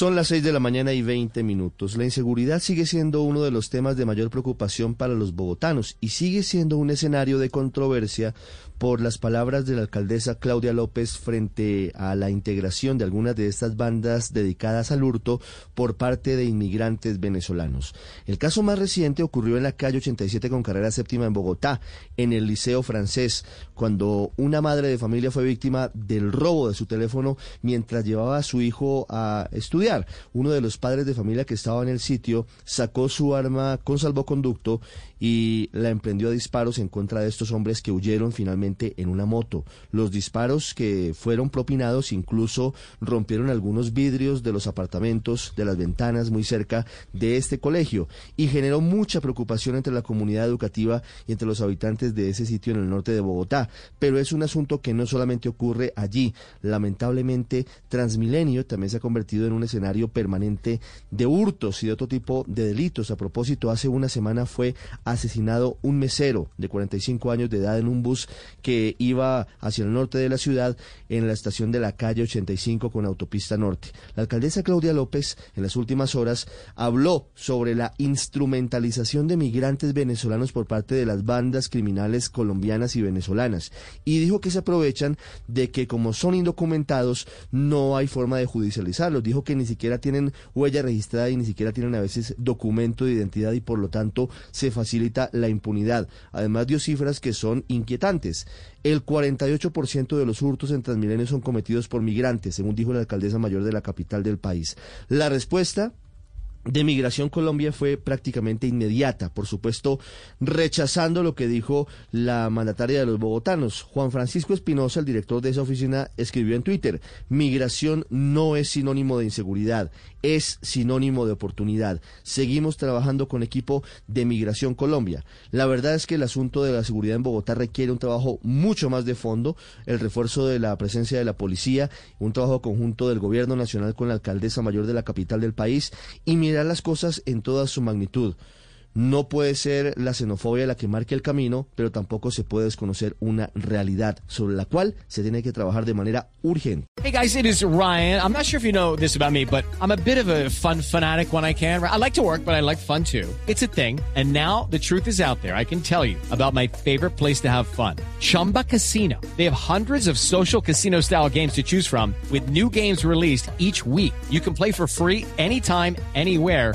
Son las 6 de la mañana y 20 minutos. La inseguridad sigue siendo uno de los temas de mayor preocupación para los bogotanos y sigue siendo un escenario de controversia por las palabras de la alcaldesa Claudia López frente a la integración de algunas de estas bandas dedicadas al hurto por parte de inmigrantes venezolanos. El caso más reciente ocurrió en la calle 87 con carrera séptima en Bogotá, en el Liceo Francés, cuando una madre de familia fue víctima del robo de su teléfono mientras llevaba a su hijo a estudiar. Uno de los padres de familia que estaba en el sitio sacó su arma con salvoconducto y la emprendió a disparos en contra de estos hombres que huyeron finalmente en una moto. Los disparos que fueron propinados incluso rompieron algunos vidrios de los apartamentos, de las ventanas muy cerca de este colegio y generó mucha preocupación entre la comunidad educativa y entre los habitantes de ese sitio en el norte de Bogotá. Pero es un asunto que no solamente ocurre allí. Lamentablemente, Transmilenio también se ha convertido en un escenario permanente de hurtos y de otro tipo de delitos. A propósito, hace una semana fue asesinado un mesero de 45 años de edad en un bus que iba hacia el norte de la ciudad en la estación de la calle 85 con autopista norte. La alcaldesa Claudia López en las últimas horas habló sobre la instrumentalización de migrantes venezolanos por parte de las bandas criminales colombianas y venezolanas y dijo que se aprovechan de que como son indocumentados no hay forma de judicializarlos. Dijo que ni siquiera tienen huella registrada y ni siquiera tienen a veces documento de identidad y por lo tanto se facilita la impunidad. Además dio cifras que son inquietantes. El 48% de los hurtos en Transmilenio son cometidos por migrantes, según dijo la alcaldesa mayor de la capital del país. La respuesta de Migración Colombia fue prácticamente inmediata, por supuesto, rechazando lo que dijo la mandataria de los bogotanos. Juan Francisco Espinosa, el director de esa oficina, escribió en Twitter, migración no es sinónimo de inseguridad, es sinónimo de oportunidad. Seguimos trabajando con equipo de Migración Colombia. La verdad es que el asunto de la seguridad en Bogotá requiere un trabajo mucho más de fondo, el refuerzo de la presencia de la policía, un trabajo conjunto del gobierno nacional con la alcaldesa mayor de la capital del país y mirar las cosas en toda su magnitud. No puede ser la xenofobia la que marque el camino, pero tampoco se puede desconocer una realidad sobre la cual se tiene que trabajar de manera urgente. Hey guys, it is Ryan. I'm not sure if you know this about me, but I'm a bit of a fun fanatic when I can. I like to work, but I like fun too. It's a thing. And now the truth is out there. I can tell you about my favorite place to have fun. Chumba Casino. They have hundreds of social casino style games to choose from with new games released each week. You can play for free anytime, anywhere